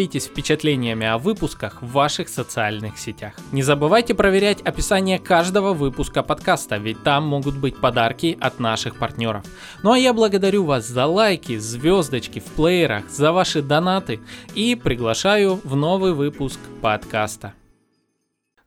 делитесь впечатлениями о выпусках в ваших социальных сетях. Не забывайте проверять описание каждого выпуска подкаста, ведь там могут быть подарки от наших партнеров. Ну а я благодарю вас за лайки, звездочки в плеерах, за ваши донаты и приглашаю в новый выпуск подкаста.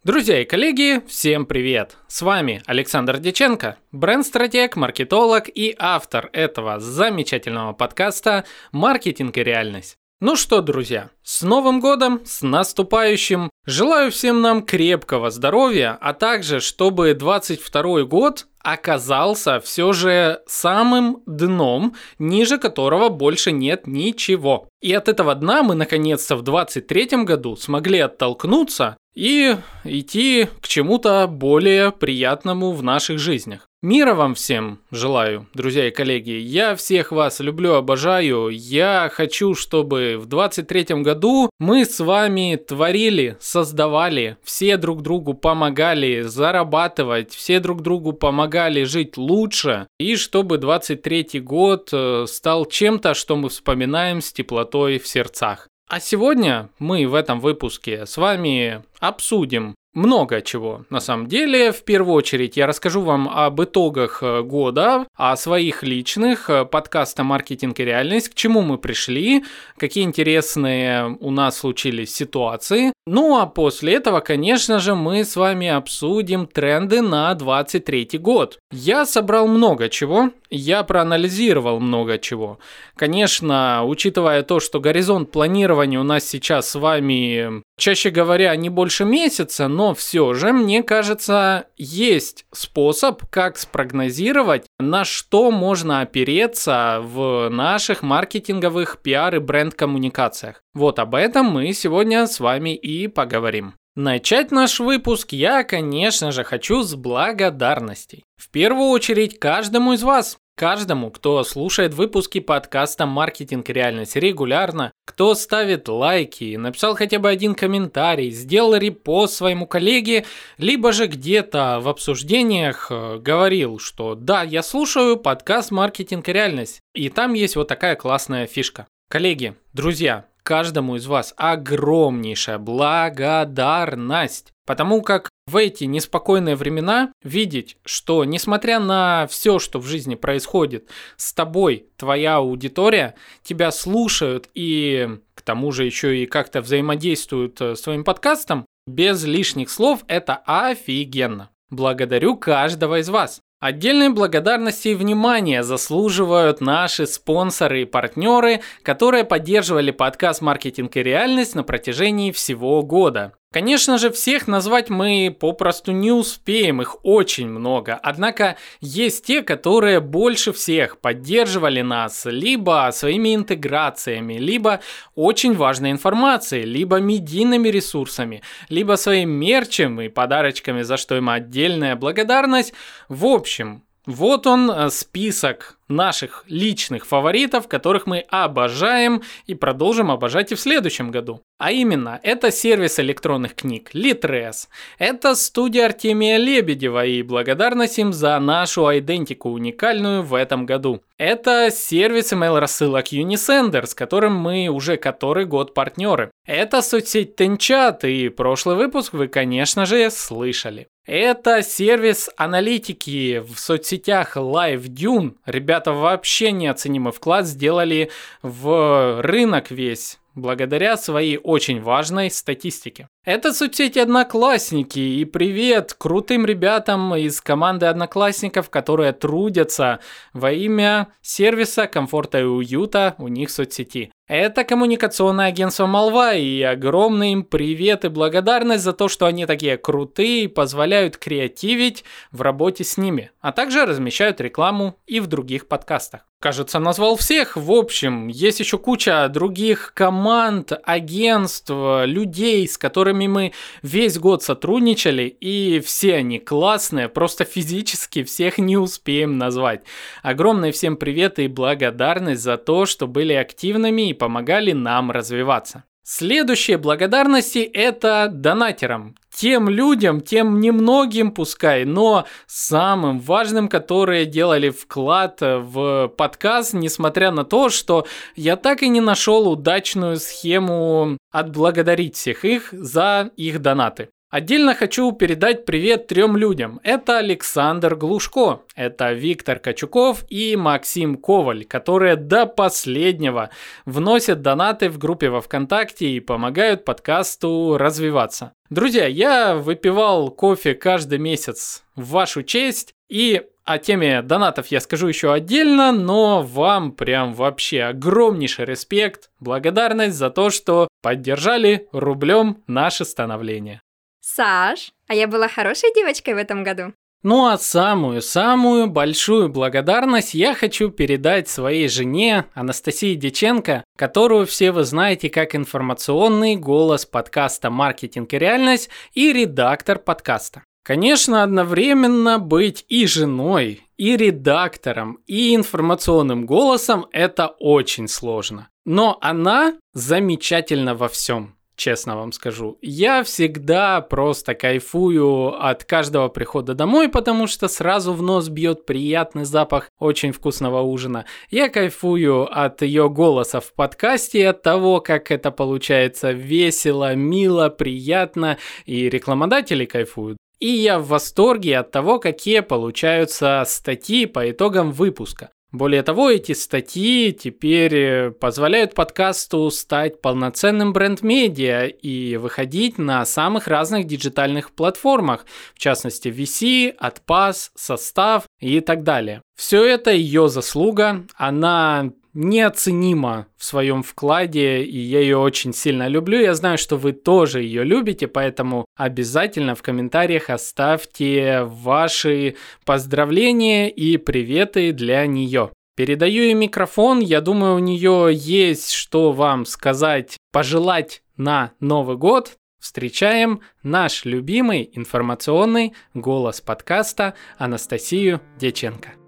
Друзья и коллеги, всем привет! С вами Александр Деченко, бренд-стратег, маркетолог и автор этого замечательного подкаста «Маркетинг и реальность». Ну что, друзья, с Новым годом, с наступающим! Желаю всем нам крепкого здоровья, а также, чтобы 22 год оказался все же самым дном, ниже которого больше нет ничего. И от этого дна мы наконец-то в 23 году смогли оттолкнуться и идти к чему-то более приятному в наших жизнях. Мира вам всем желаю, друзья и коллеги. Я всех вас люблю, обожаю. Я хочу, чтобы в 23 году мы с вами творили, создавали, все друг другу помогали зарабатывать, все друг другу помогали жить лучше. И чтобы 23 год э, стал чем-то, что мы вспоминаем с теплотой в сердцах. А сегодня мы в этом выпуске с вами обсудим много чего. На самом деле, в первую очередь, я расскажу вам об итогах э, года, о своих личных, э, подкаста «Маркетинг и реальность», к чему мы пришли, какие интересные у нас случились ситуации. Ну а после этого, конечно же, мы с вами обсудим тренды на 23 год. Я собрал много чего, я проанализировал много чего. Конечно, учитывая то, что горизонт планирования у нас сейчас с вами, чаще говоря, не больше месяца, но все же, мне кажется, есть способ, как спрогнозировать, на что можно опереться в наших маркетинговых пиар и бренд-коммуникациях. Вот об этом мы сегодня с вами и поговорим. Начать наш выпуск я, конечно же, хочу с благодарностей. В первую очередь каждому из вас, Каждому, кто слушает выпуски подкаста «Маркетинг реальность» регулярно, кто ставит лайки, написал хотя бы один комментарий, сделал репост своему коллеге, либо же где-то в обсуждениях э, говорил, что да, я слушаю подкаст «Маркетинг реальность», и там есть вот такая классная фишка. Коллеги, друзья, каждому из вас огромнейшая благодарность, потому как в эти неспокойные времена видеть, что несмотря на все, что в жизни происходит, с тобой твоя аудитория, тебя слушают и к тому же еще и как-то взаимодействуют э, с твоим подкастом, без лишних слов это офигенно. Благодарю каждого из вас. Отдельной благодарности и внимания заслуживают наши спонсоры и партнеры, которые поддерживали подкаст «Маркетинг и реальность» на протяжении всего года. Конечно же, всех назвать мы попросту не успеем, их очень много. Однако есть те, которые больше всех поддерживали нас либо своими интеграциями, либо очень важной информацией, либо медийными ресурсами, либо своим мерчем и подарочками, за что им отдельная благодарность. В общем, вот он э, список наших личных фаворитов, которых мы обожаем и продолжим обожать и в следующем году. А именно, это сервис электронных книг Litres, это студия Артемия Лебедева и благодарность им за нашу идентику уникальную в этом году. Это сервис email рассылок Unisender, с которым мы уже который год партнеры. Это соцсеть Тенчат, и прошлый выпуск вы, конечно же, слышали. Это сервис аналитики в соцсетях LiveDune. Ребята вообще неоценимый вклад сделали в рынок весь благодаря своей очень важной статистике. Это соцсети Одноклассники и привет крутым ребятам из команды Одноклассников, которые трудятся во имя сервиса, комфорта и уюта у них в соцсети. Это коммуникационное агентство Молва, и огромный им привет и благодарность за то, что они такие крутые и позволяют креативить в работе с ними, а также размещают рекламу и в других подкастах. Кажется, назвал всех. В общем, есть еще куча других команд, агентств, людей, с которыми мы весь год сотрудничали, и все они классные, просто физически всех не успеем назвать. Огромный всем привет и благодарность за то, что были активными и помогали нам развиваться. Следующие благодарности это донатерам. Тем людям, тем немногим пускай, но самым важным, которые делали вклад в подкаст, несмотря на то, что я так и не нашел удачную схему отблагодарить всех их за их донаты. Отдельно хочу передать привет трем людям. Это Александр Глушко, это Виктор Качуков и Максим Коваль, которые до последнего вносят донаты в группе во ВКонтакте и помогают подкасту развиваться. Друзья, я выпивал кофе каждый месяц в вашу честь и о теме донатов я скажу еще отдельно, но вам прям вообще огромнейший респект, благодарность за то, что поддержали рублем наше становление. Саш, а я была хорошей девочкой в этом году? Ну а самую-самую большую благодарность я хочу передать своей жене Анастасии Деченко, которую все вы знаете как информационный голос подкаста «Маркетинг и реальность» и редактор подкаста. Конечно, одновременно быть и женой, и редактором, и информационным голосом – это очень сложно. Но она замечательна во всем честно вам скажу. Я всегда просто кайфую от каждого прихода домой, потому что сразу в нос бьет приятный запах очень вкусного ужина. Я кайфую от ее голоса в подкасте, от того, как это получается весело, мило, приятно, и рекламодатели кайфуют. И я в восторге от того, какие получаются статьи по итогам выпуска. Более того, эти статьи теперь э, позволяют подкасту стать полноценным бренд-медиа и выходить на самых разных диджитальных платформах, в частности VC, Atpass, Состав и так далее. Все это ее заслуга, она неоценима в своем вкладе, и я ее очень сильно люблю. Я знаю, что вы тоже ее любите, поэтому обязательно в комментариях оставьте ваши поздравления и приветы для нее. Передаю ей микрофон, я думаю, у нее есть что вам сказать, пожелать на Новый год. Встречаем наш любимый информационный голос подкаста Анастасию Деченко.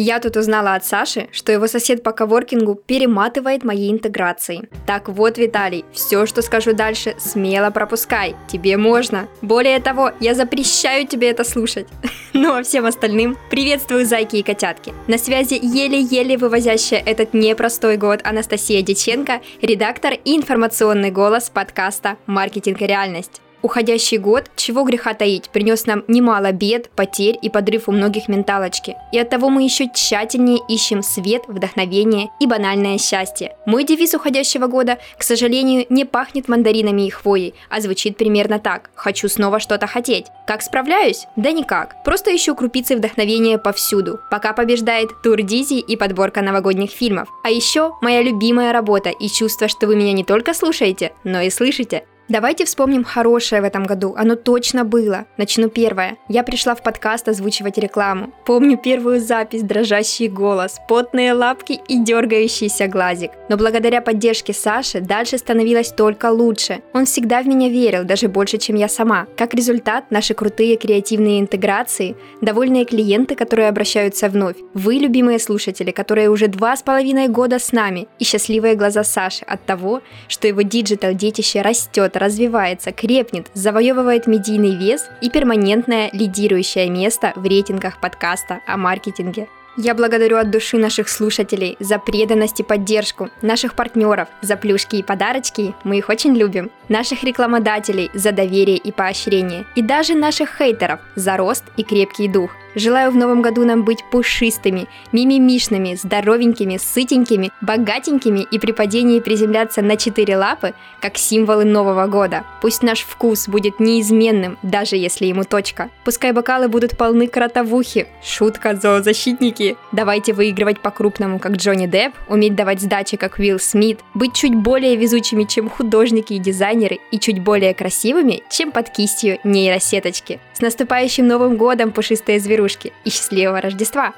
Я тут узнала от Саши, что его сосед по коворкингу перематывает мои интеграции. Так вот, Виталий, все, что скажу дальше, смело пропускай. Тебе можно. Более того, я запрещаю тебе это слушать. Ну а всем остальным приветствую зайки и котятки. На связи еле-еле вывозящая этот непростой год Анастасия Деченко, редактор и информационный голос подкаста «Маркетинг и реальность». Уходящий год, чего греха таить, принес нам немало бед, потерь и подрыв у многих менталочки. И оттого мы еще тщательнее ищем свет, вдохновение и банальное счастье. Мой девиз уходящего года, к сожалению, не пахнет мандаринами и хвоей, а звучит примерно так. Хочу снова что-то хотеть. Как справляюсь? Да никак. Просто ищу крупицы вдохновения повсюду. Пока побеждает тур Дизи и подборка новогодних фильмов. А еще моя любимая работа и чувство, что вы меня не только слушаете, но и слышите. Давайте вспомним хорошее в этом году. Оно точно было. Начну первое. Я пришла в подкаст озвучивать рекламу. Помню первую запись, дрожащий голос, потные лапки и дергающийся глазик. Но благодаря поддержке Саши дальше становилось только лучше. Он всегда в меня верил, даже больше, чем я сама. Как результат, наши крутые креативные интеграции, довольные клиенты, которые обращаются вновь, вы, любимые слушатели, которые уже два с половиной года с нами, и счастливые глаза Саши от того, что его digital детище растет, развивается, крепнет, завоевывает медийный вес и перманентное лидирующее место в рейтингах подкаста о маркетинге. Я благодарю от души наших слушателей за преданность и поддержку, наших партнеров за плюшки и подарочки, мы их очень любим, наших рекламодателей за доверие и поощрение, и даже наших хейтеров за рост и крепкий дух – Желаю в новом году нам быть пушистыми, мимимишными, здоровенькими, сытенькими, богатенькими и при падении приземляться на четыре лапы, как символы Нового года. Пусть наш вкус будет неизменным, даже если ему точка. Пускай бокалы будут полны кротовухи. Шутка, зоозащитники. Давайте выигрывать по-крупному, как Джонни Депп, уметь давать сдачи, как Уилл Смит, быть чуть более везучими, чем художники и дизайнеры, и чуть более красивыми, чем под кистью нейросеточки. С наступающим Новым годом, пушистые зверушки, и счастливого Рождества!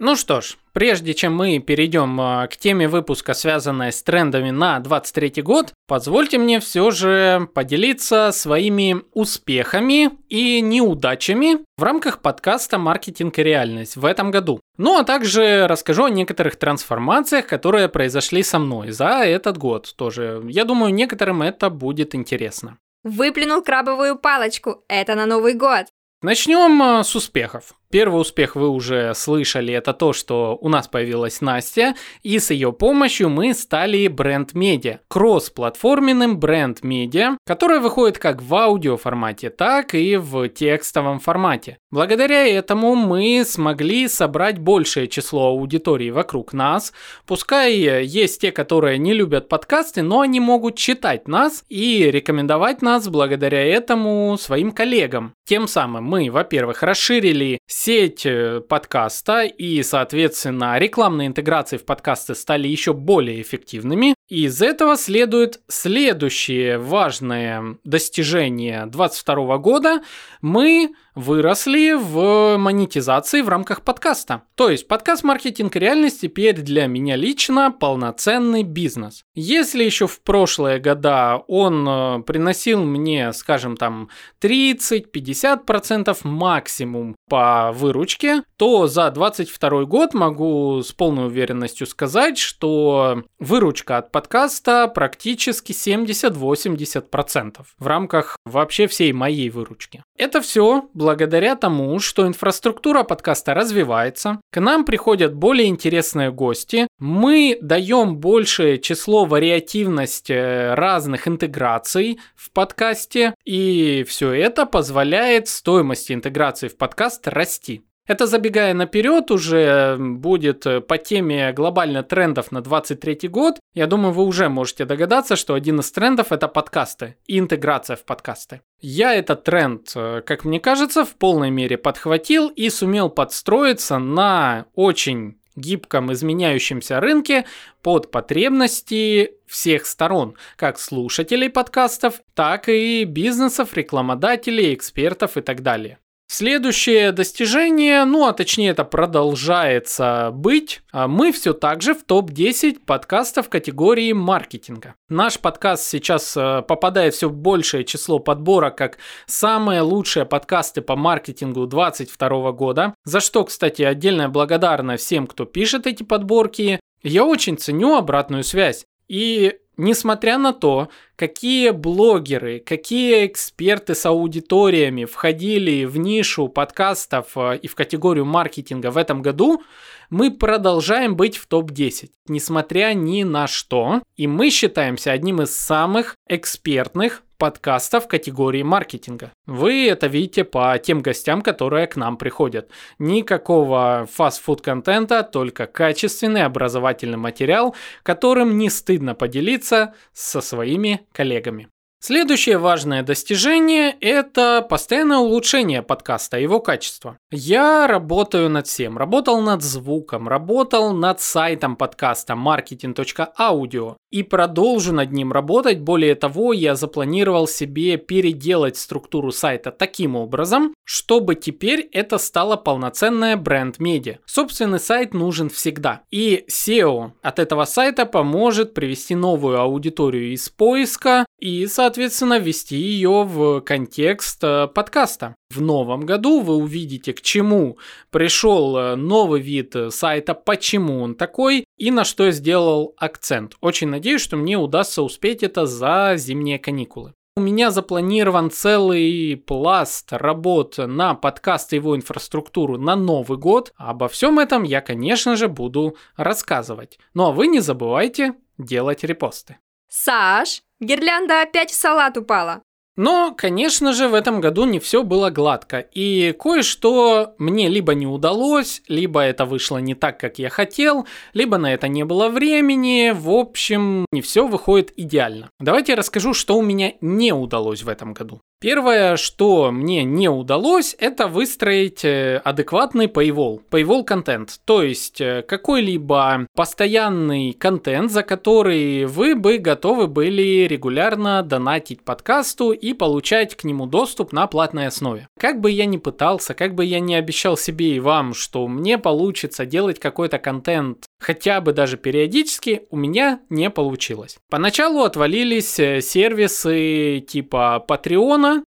Ну что ж, прежде чем мы перейдем а, к теме выпуска, связанной с трендами на 23 год, позвольте мне все же поделиться своими успехами и неудачами в рамках подкаста «Маркетинг и реальность» в этом году. Ну а также расскажу о некоторых трансформациях, которые произошли со мной за этот год тоже. Я думаю, некоторым это будет интересно. Выплюнул крабовую палочку. Это на Новый год. Начнем а, с успехов. Первый успех вы уже слышали, это то, что у нас появилась Настя, и с ее помощью мы стали бренд-медиа, кросс-платформенным бренд-медиа, которое выходит как в аудио формате, так и в текстовом формате. Благодаря этому мы смогли собрать большее число аудитории вокруг нас, пускай есть те, которые не любят подкасты, но они могут читать нас и рекомендовать нас благодаря этому своим коллегам. Тем самым мы, во-первых, расширили сеть э, подкаста и, соответственно, рекламные интеграции в подкасты стали еще более эффективными. И из этого следует следующее важное достижение 2022 года. Мы выросли в монетизации в рамках подкаста. То есть подкаст «Маркетинг реальность» теперь для меня лично полноценный бизнес. Если еще в прошлые года он э, приносил мне, скажем там, 30-50% максимум по выручке, то за 22 год могу с полной уверенностью сказать, что выручка от подкаста практически 70-80% в рамках вообще всей моей выручки. Это все благодаря тому, что инфраструктура подкаста развивается, к нам приходят более интересные гости, мы даем большее число вариативности э, разных интеграций в подкасте, и все это позволяет стоимости интеграции в подкаст расти. Это забегая наперед уже будет э, по теме глобально трендов на 23 год. Я думаю, вы уже можете догадаться, что один из трендов это подкасты и интеграция в подкасты. Я этот тренд, э, как мне кажется, в полной мере подхватил и сумел подстроиться на очень гибком изменяющемся рынке под потребности всех сторон, как слушателей подкастов, так и бизнесов, рекламодателей, экспертов и так далее. Следующее достижение, ну а точнее это продолжается быть, а мы все так же в топ-10 подкастов категории маркетинга. Наш подкаст сейчас э, попадает все большее число подборок как самые лучшие подкасты по маркетингу 2022 года, за что, кстати, отдельная благодарность всем, кто пишет эти подборки. Я очень ценю обратную связь. И Несмотря на то, какие блогеры, какие эксперты с аудиториями входили в нишу подкастов э, и в категорию маркетинга в этом году, мы продолжаем быть в топ-10, несмотря ни на что. И мы считаемся одним из самых экспертных подкастов категории маркетинга. Вы это видите по тем гостям, которые к нам приходят. Никакого фастфуд контента, только качественный образовательный материал, которым не стыдно поделиться со своими коллегами. Следующее важное достижение – это постоянное улучшение подкаста, его качества. Я работаю над всем. Работал над звуком, работал над сайтом подкаста marketing.audio и продолжу над ним работать. Более того, я запланировал себе переделать структуру сайта таким образом, чтобы теперь это стало полноценное бренд-медиа. Собственный сайт нужен всегда. И SEO от этого сайта поможет привести новую аудиторию из поиска и, соответственно, соответственно, ввести ее в контекст э, подкаста. В новом году вы увидите, к чему пришел э, новый вид э, сайта, почему он такой и на что сделал акцент. Очень надеюсь, что мне удастся успеть это за зимние каникулы. У меня запланирован целый пласт работ на подкаст и его инфраструктуру на Новый год. Обо всем этом я, конечно же, буду рассказывать. Ну а вы не забывайте делать репосты. Саш, гирлянда опять в салат упала. Но, конечно же, в этом году не все было гладко, и кое-что мне либо не удалось, либо это вышло не так, как я хотел, либо на это не было времени, в общем, не все выходит идеально. Давайте я расскажу, что у меня не удалось в этом году. Первое, что мне не удалось, это выстроить э, адекватный paywall, paywall контент, то есть э, какой-либо постоянный контент, за который вы бы готовы были регулярно донатить подкасту и получать к нему доступ на платной основе. Как бы я ни пытался, как бы я ни обещал себе и вам, что мне получится делать какой-то контент хотя бы даже периодически, у меня не получилось. Поначалу отвалились э, сервисы типа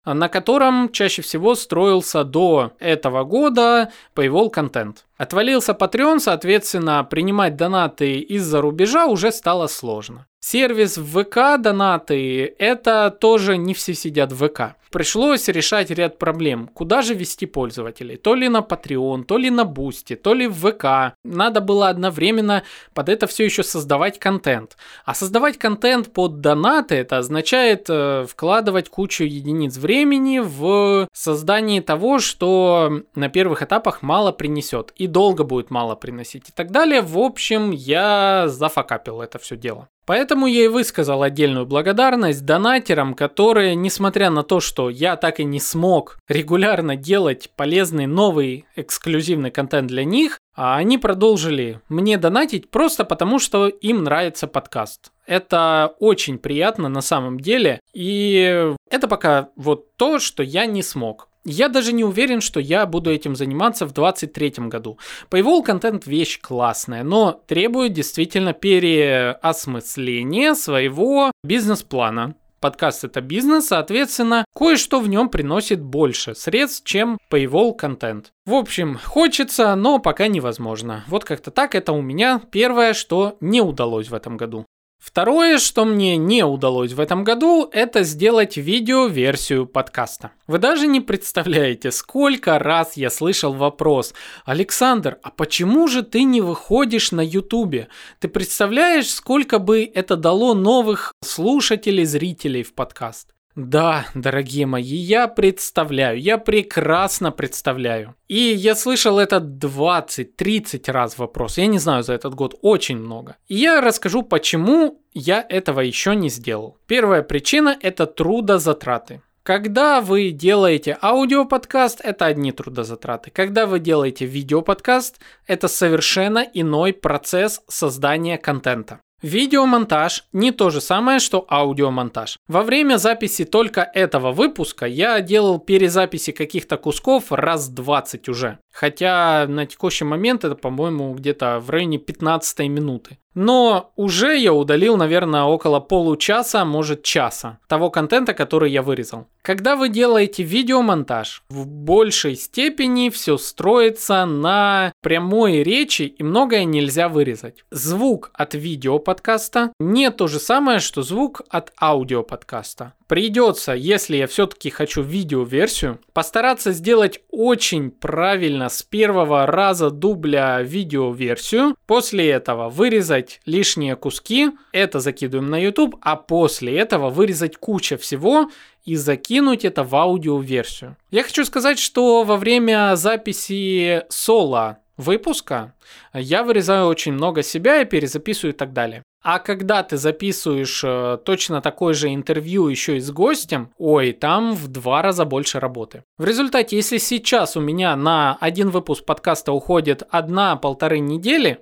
На котором чаще всего строился до этого года Paywall контент. Отвалился Patreon, соответственно, принимать донаты из-за рубежа уже стало сложно. Сервис в ВК донаты, это тоже не все сидят в ВК. Пришлось решать ряд проблем. Куда же вести пользователей? То ли на Patreon, то ли на Boosty, то ли в ВК. Надо было одновременно под это все еще создавать контент. А создавать контент под донаты, это означает э, вкладывать кучу единиц времени в создание того, что на первых этапах мало принесет. И долго будет мало приносить и так далее. В общем, я зафакапил это все дело. Поэтому я и высказал отдельную благодарность донатерам, которые, несмотря на то, что я так и не смог регулярно делать полезный новый эксклюзивный контент для них, а они продолжили мне донатить просто потому, что им нравится подкаст. Это очень приятно на самом деле, и это пока вот то, что я не смог. Я даже не уверен, что я буду этим заниматься в 2023 году. Paywall контент вещь классная, но требует действительно переосмысления своего бизнес-плана. Подкаст это бизнес, соответственно, кое-что в нем приносит больше средств, чем Paywall контент. В общем, хочется, но пока невозможно. Вот как-то так это у меня первое, что не удалось в этом году. Второе, что мне не удалось в этом году, это сделать видео-версию подкаста. Вы даже не представляете, сколько раз я слышал вопрос, Александр, а почему же ты не выходишь на ютубе? Ты представляешь, сколько бы это дало новых слушателей, зрителей в подкаст? Да, дорогие мои, я представляю, я прекрасно представляю. И я слышал это 20-30 раз вопрос, я не знаю, за этот год очень много. И я расскажу, почему я этого еще не сделал. Первая причина – это трудозатраты. Когда вы делаете аудиоподкаст, это одни трудозатраты. Когда вы делаете видеоподкаст, это совершенно иной процесс создания контента. Видеомонтаж не то же самое, что аудиомонтаж. Во время записи только этого выпуска я делал перезаписи каких-то кусков раз 20 уже. Хотя на текущий момент это, по-моему, где-то в районе 15 минуты. Но уже я удалил, наверное, около получаса, может часа того контента, который я вырезал. Когда вы делаете видеомонтаж, в большей степени все строится на прямой речи и многое нельзя вырезать. Звук от видеоподкаста не то же самое, что звук от аудиоподкаста. Придется, если я все-таки хочу видеоверсию, постараться сделать очень правильно с первого раза дубля видеоверсию. После этого вырезать лишние куски, это закидываем на YouTube, а после этого вырезать куча всего и закинуть это в аудиоверсию. Я хочу сказать, что во время записи соло выпуска я вырезаю очень много себя и перезаписываю и так далее. А когда ты записываешь э, точно такое же интервью еще и с гостем, ой, там в два раза больше работы. В результате, если сейчас у меня на один выпуск подкаста уходит одна-полторы недели,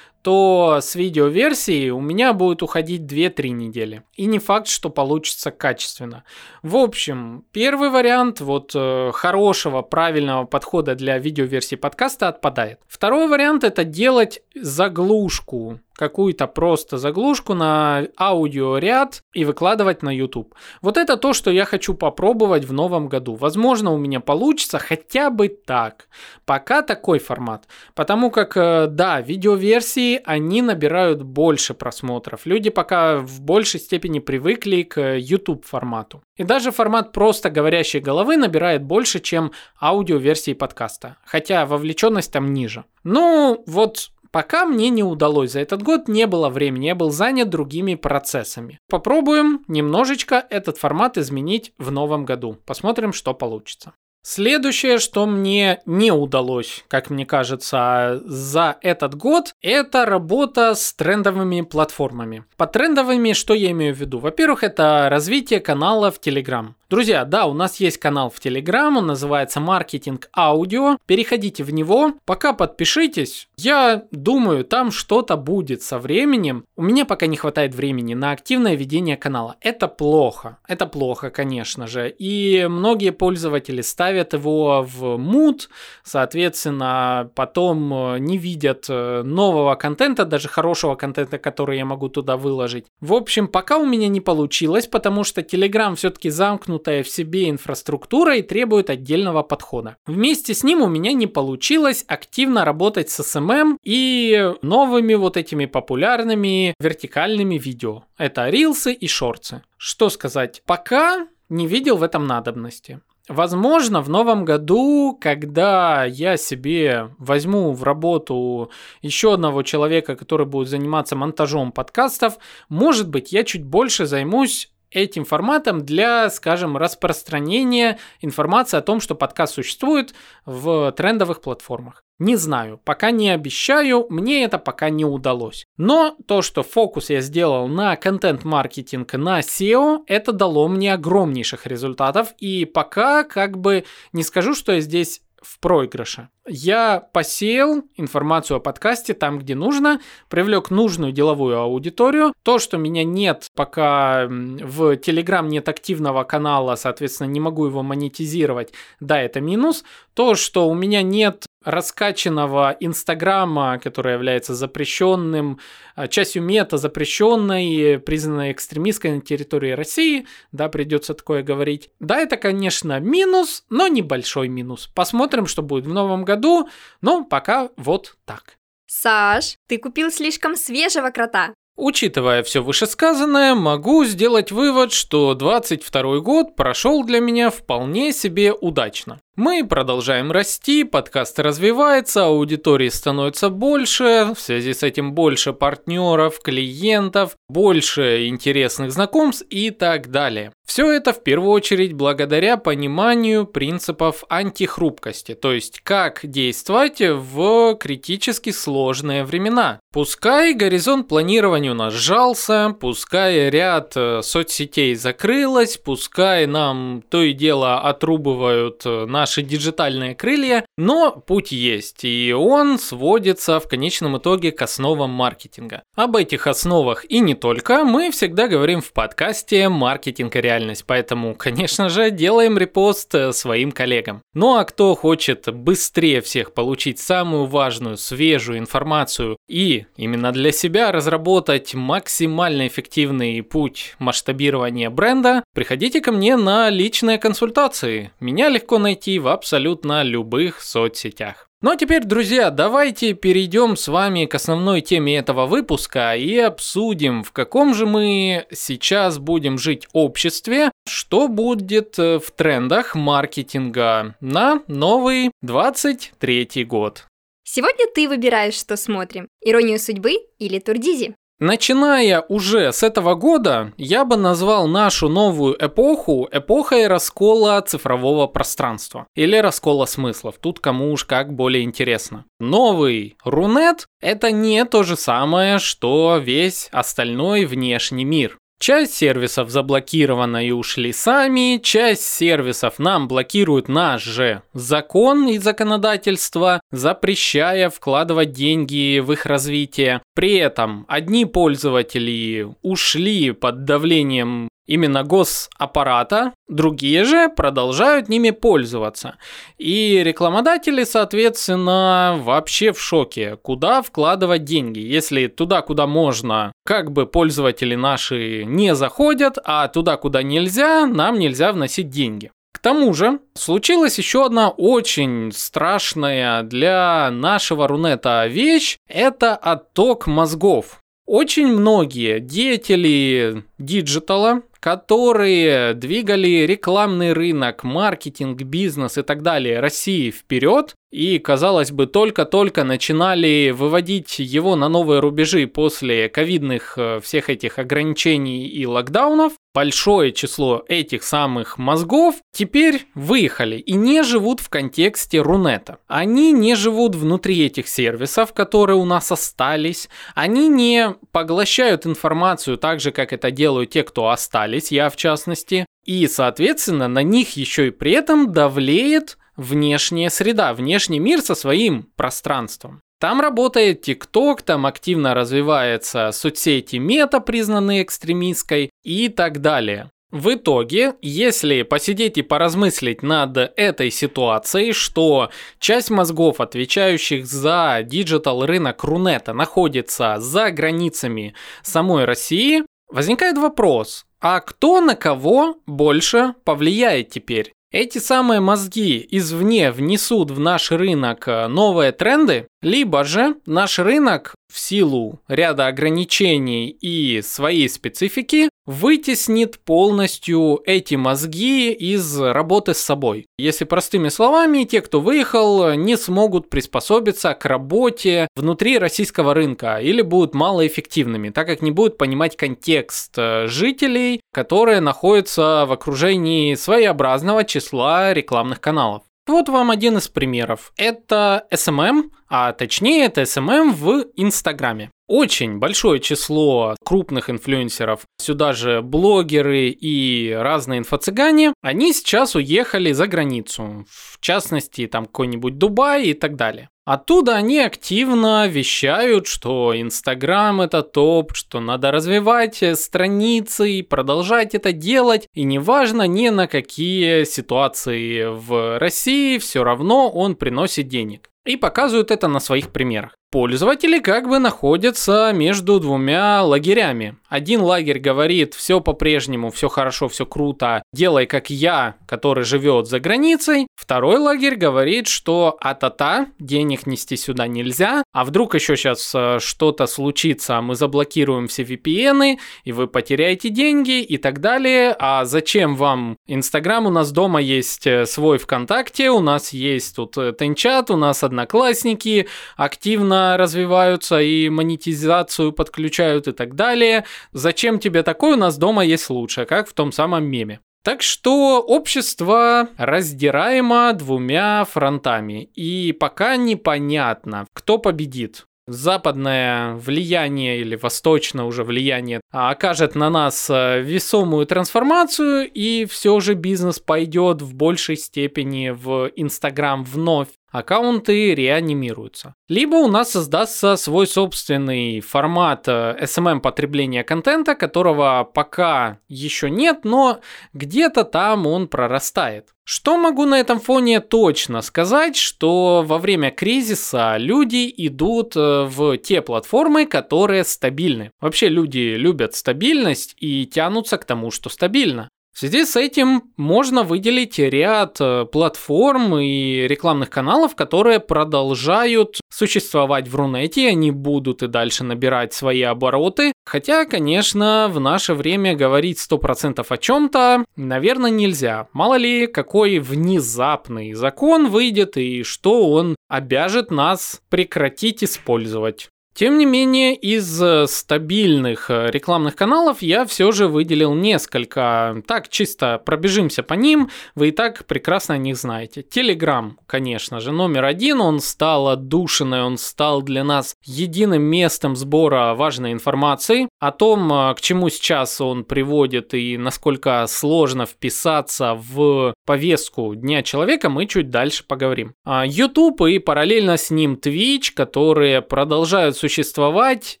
то с видеоверсией у меня будет уходить 2-3 недели. И не факт, что получится качественно. В общем, первый вариант вот э, хорошего, правильного подхода для видеоверсии подкаста отпадает. Второй вариант это делать заглушку какую-то просто заглушку на аудиоряд и выкладывать на YouTube. Вот это то, что я хочу попробовать в новом году. Возможно, у меня получится хотя бы так. Пока такой формат. Потому как, э, да, видеоверсии, они набирают больше просмотров. Люди пока в большей степени привыкли к YouTube формату. И даже формат просто говорящей головы набирает больше, чем аудиоверсии подкаста. Хотя вовлеченность там ниже. Ну, вот Пока мне не удалось за этот год, не было времени, я был занят другими процессами. Попробуем немножечко этот формат изменить в новом году. Посмотрим, что получится. Следующее, что мне не удалось, как мне кажется, за этот год, это работа с трендовыми платформами. По трендовыми что я имею в виду? Во-первых, это развитие канала в Telegram. Друзья, да, у нас есть канал в Telegram, он называется Маркетинг Аудио. Переходите в него, пока подпишитесь. Я думаю, там что-то будет со временем. У меня пока не хватает времени на активное ведение канала. Это плохо. Это плохо, конечно же. И многие пользователи ставят его в мут, соответственно, потом э, не видят э, нового контента, даже хорошего контента, который я могу туда выложить. В общем, пока у меня не получилось, потому что Telegram все-таки замкнут замкнутая в себе инфраструктура и требует отдельного подхода. Вместе с ним у меня не получилось активно работать с SMM и новыми вот этими популярными вертикальными видео. Это рилсы и шорты. Что сказать? Пока не видел в этом надобности. Возможно, в новом году, когда я себе возьму в работу еще одного человека, который будет заниматься монтажом подкастов, может быть, я чуть больше займусь этим форматом для, скажем, распространения информации о том, что подкаст существует в трендовых платформах. Не знаю, пока не обещаю, мне это пока не удалось. Но то, что фокус я сделал на контент-маркетинг, на SEO, это дало мне огромнейших результатов. И пока как бы не скажу, что я здесь в проигрыше. Я посеял информацию о подкасте там, где нужно, привлек нужную деловую аудиторию. То, что меня нет, пока в Telegram нет активного канала, соответственно, не могу его монетизировать, да, это минус. То, что у меня нет раскачанного Инстаграма, который является запрещенным, а, частью мета запрещенной, признанной экстремистской на территории России, да, придется такое говорить. Да, это, конечно, минус, но небольшой минус. Посмотрим, что будет в новом году году, но пока вот так. Саш, ты купил слишком свежего крота. Учитывая все вышесказанное, могу сделать вывод, что 22 год прошел для меня вполне себе удачно. Мы продолжаем расти, подкаст развивается, аудитории становится больше, в связи с этим больше партнеров, клиентов, больше интересных знакомств и так далее. Все это в первую очередь благодаря пониманию принципов антихрупкости, то есть как действовать в критически сложные времена. Пускай горизонт планирования у нас сжался, пускай ряд э, соцсетей закрылось, пускай нам то и дело отрубывают э, наши диджитальные крылья, но путь есть, и он сводится в конечном итоге к основам маркетинга. Об этих основах и не только мы всегда говорим в подкасте «Маркетинг и реальность», поэтому, конечно же, делаем репост э, своим коллегам. Ну а кто хочет быстрее всех получить самую важную, свежую информацию и именно для себя разработать максимально эффективный путь масштабирования бренда, приходите ко мне на личные консультации. Меня легко найти в абсолютно любых соцсетях. Ну а теперь, друзья, давайте перейдем с вами к основной теме этого выпуска и обсудим, в каком же мы сейчас будем жить обществе, что будет э, в трендах маркетинга на новый 23 год. Сегодня ты выбираешь, что смотрим. Иронию судьбы или Турдизи. Начиная уже с этого года, я бы назвал нашу новую эпоху эпохой раскола цифрового пространства или раскола смыслов. Тут кому уж как более интересно. Новый Рунет – это не то же самое, что весь остальной внешний мир. Часть сервисов заблокирована и ушли сами, часть сервисов нам блокирует наш же закон и законодательство, запрещая вкладывать деньги в их развитие. При этом одни пользователи ушли под давлением именно госаппарата, другие же продолжают ними пользоваться. И рекламодатели, соответственно, вообще в шоке, куда вкладывать деньги. Если туда, куда можно, как бы пользователи наши не заходят, а туда, куда нельзя, нам нельзя вносить деньги. К тому же, случилась еще одна очень страшная для нашего Рунета вещь – это отток мозгов. Очень многие деятели диджитала, которые двигали рекламный рынок, маркетинг, бизнес и так далее России вперед, и, казалось бы, только-только начинали выводить его на новые рубежи после ковидных э, всех этих ограничений и локдаунов, большое число этих самых мозгов теперь выехали и не живут в контексте Рунета. Они не живут внутри этих сервисов, которые у нас остались. Они не поглощают информацию так же, как это делают те, кто остались, я в частности. И, соответственно, на них еще и при этом давлеет внешняя среда, внешний мир со своим пространством. Там работает ТикТок, там активно развивается соцсети мета, признанные экстремистской и так далее. В итоге, если посидеть и поразмыслить над этой ситуацией, что часть мозгов, отвечающих за digital рынок Рунета, находится за границами самой России, возникает вопрос, а кто на кого больше повлияет теперь? Эти самые мозги извне внесут в наш рынок э, новые тренды, либо же наш рынок в силу ряда ограничений и своей специфики вытеснит полностью эти мозги из работы с собой. Если простыми словами, те, кто выехал, не смогут приспособиться к работе внутри российского рынка или будут малоэффективными, так как не будут понимать контекст э, жителей, которые находятся в окружении своеобразного числа рекламных каналов. Вот вам один из примеров. Это SMM, а точнее это SMM в Инстаграме. Очень большое число крупных инфлюенсеров, сюда же блогеры и разные инфо-цыгане, они сейчас уехали за границу, в частности там какой-нибудь Дубай и так далее. Оттуда они активно вещают, что Инстаграм это топ, что надо развивать страницы и продолжать это делать. И неважно ни на какие ситуации в России, все равно он приносит денег. И показывают это на своих примерах. Пользователи как бы находятся между двумя лагерями. Один лагерь говорит, все по-прежнему, все хорошо, все круто, делай как я, который живет за границей. Второй лагерь говорит, что а-та-та, денег нести сюда нельзя, а вдруг еще сейчас э, что-то случится, мы заблокируем все VPN, и вы потеряете деньги и так далее. А зачем вам Инстаграм? У нас дома есть э, свой ВКонтакте, у нас есть тут э, Тенчат, у нас одноклассники, активно активно развиваются и монетизацию подключают и так далее. Зачем тебе такое? У нас дома есть лучше, как в том самом меме. Так что общество раздираемо двумя фронтами, и пока непонятно, кто победит западное влияние или восточное уже влияние окажет на нас э, весомую трансформацию, и все же бизнес пойдет в большей степени в Инстаграм вновь аккаунты реанимируются. Либо у нас создастся свой собственный формат SMM э, потребления контента, которого пока еще нет, но где-то там он прорастает. Что могу на этом фоне точно сказать, что во время кризиса люди идут э, в те платформы, которые стабильны. Вообще люди любят стабильность и тянутся к тому, что стабильно. В связи с этим можно выделить ряд э, платформ и рекламных каналов, которые продолжают существовать в Рунете, они будут и дальше набирать свои обороты. Хотя, конечно, в наше время говорить 100% о чем-то, наверное, нельзя. Мало ли, какой внезапный закон выйдет и что он обяжет нас прекратить использовать. Тем не менее, из э, стабильных э, рекламных каналов я все же выделил несколько. Так, чисто пробежимся по ним, вы и так прекрасно о них знаете. Телеграм, конечно же, номер один, он стал отдушиной, он стал для нас единым местом сбора важной информации о том, э, к чему сейчас он приводит и насколько сложно вписаться в повестку Дня Человека, мы чуть дальше поговорим. YouTube и параллельно с ним Twitch, которые продолжают существовать